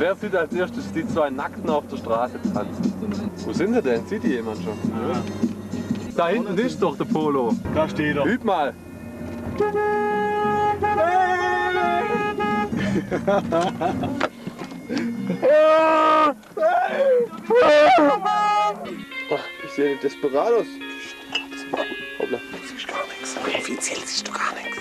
Wer sieht als erstes die zwei Nackten auf der Straße tanzen? Wo sind sie denn? Sieht die jemand schon? Ja. Da hinten ist doch der Polo. Da steht er. Üb mal. ich sehe Desperados. Hoppla. Du siehst gar nichts. Offiziell siehst du gar nichts.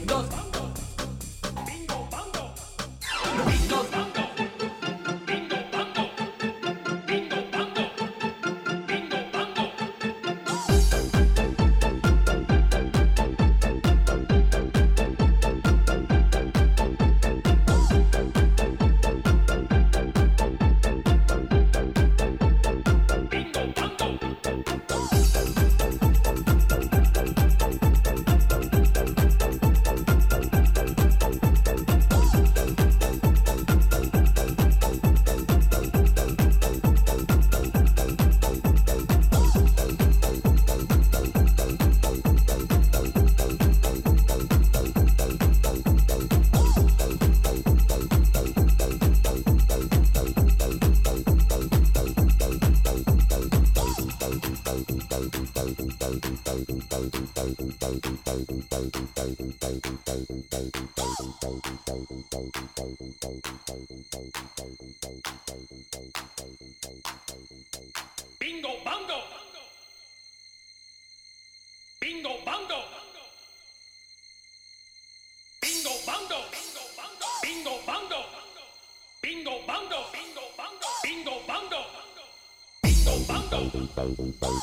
3, Don't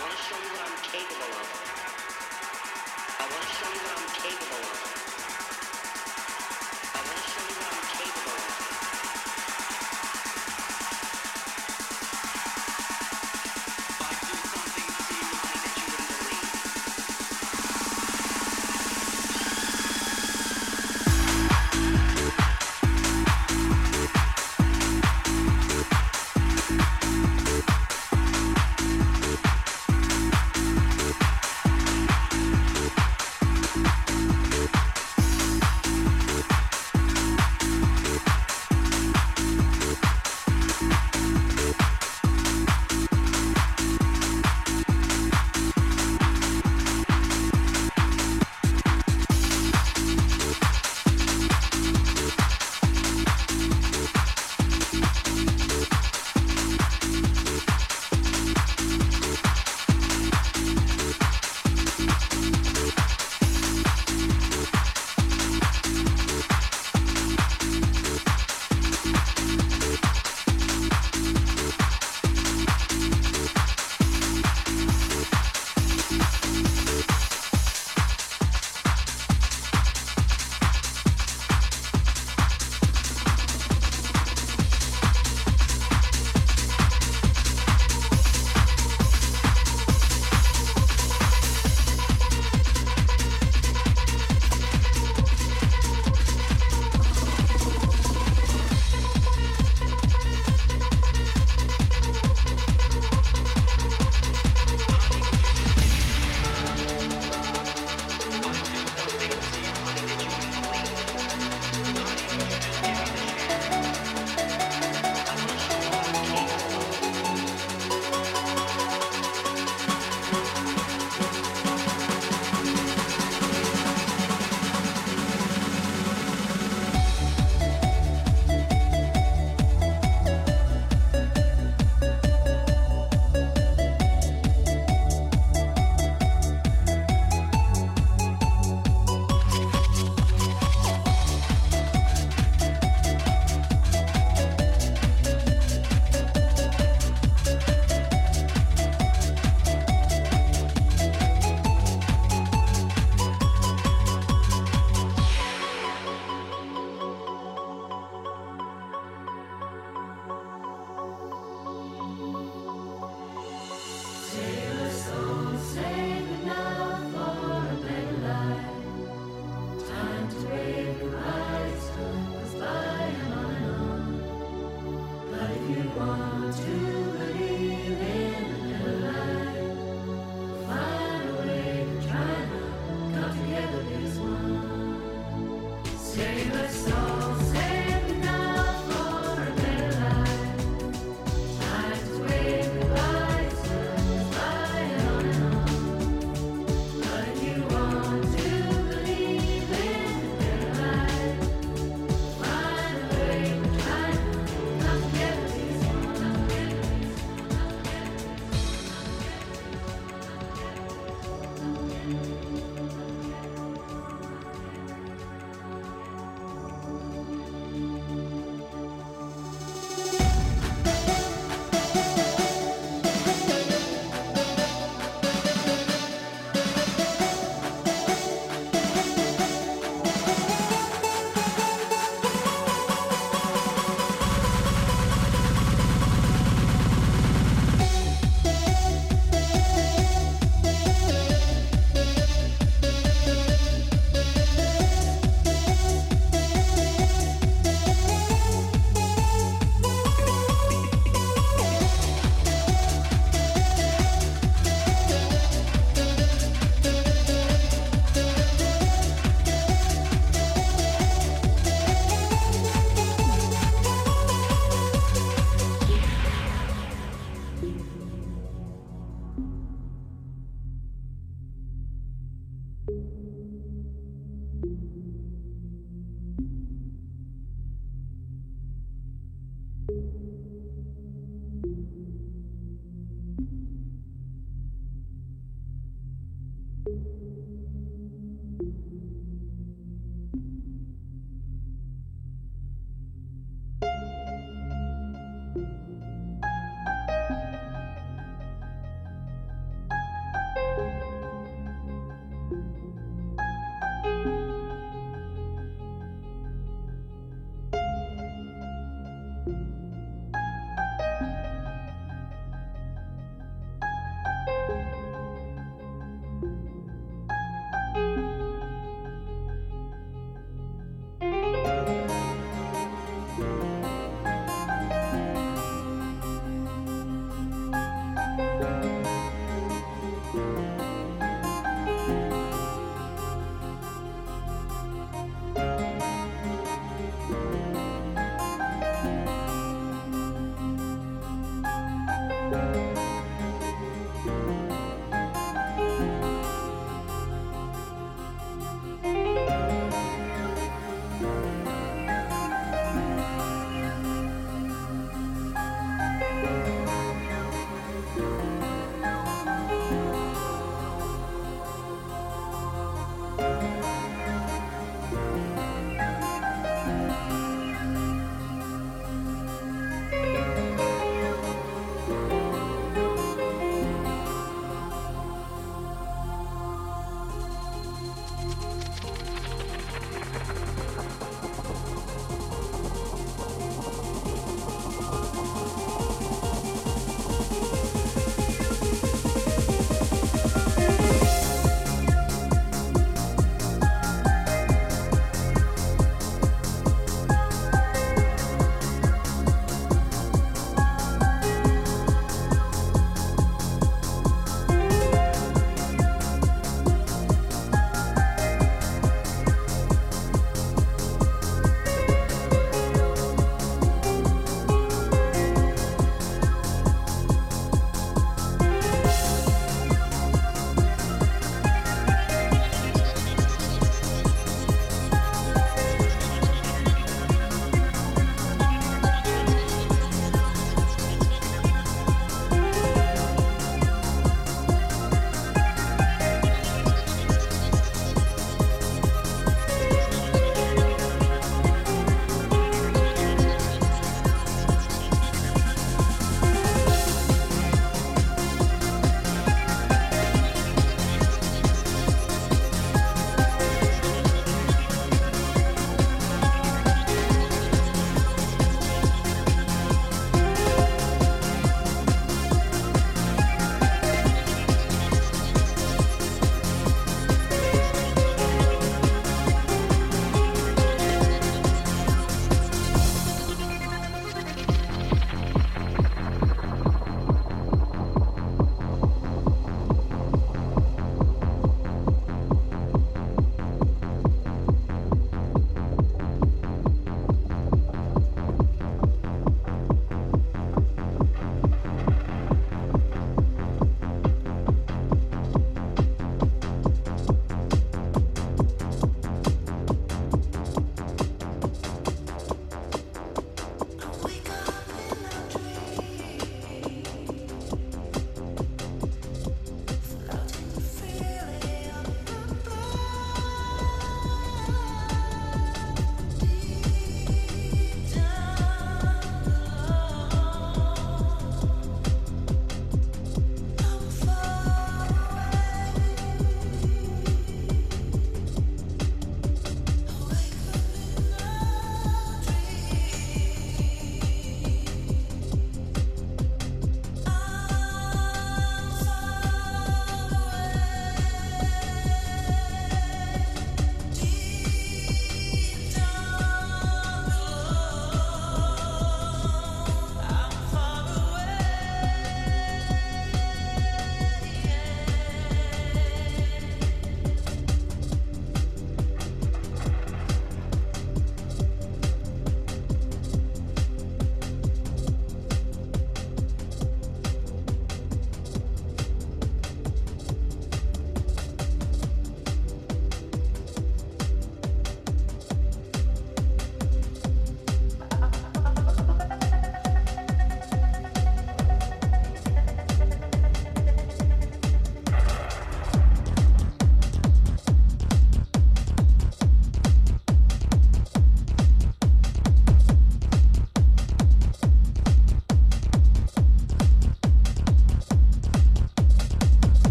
want to show you what I'm capable of.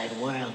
outside world.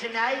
tonight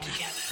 together.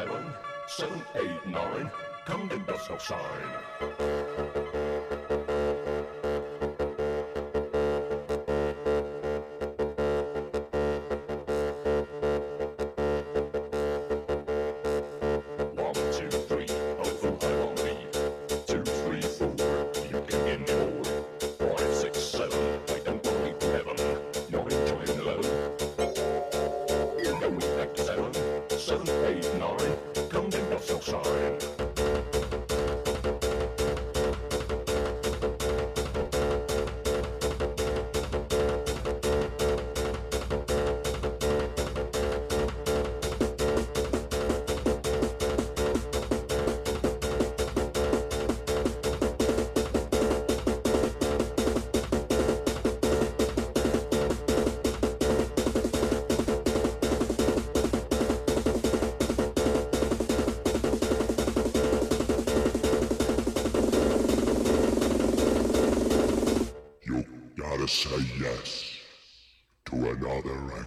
seven, seven, eight, nine. Come and dust sign. another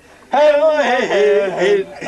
hey, hey, hey, hey.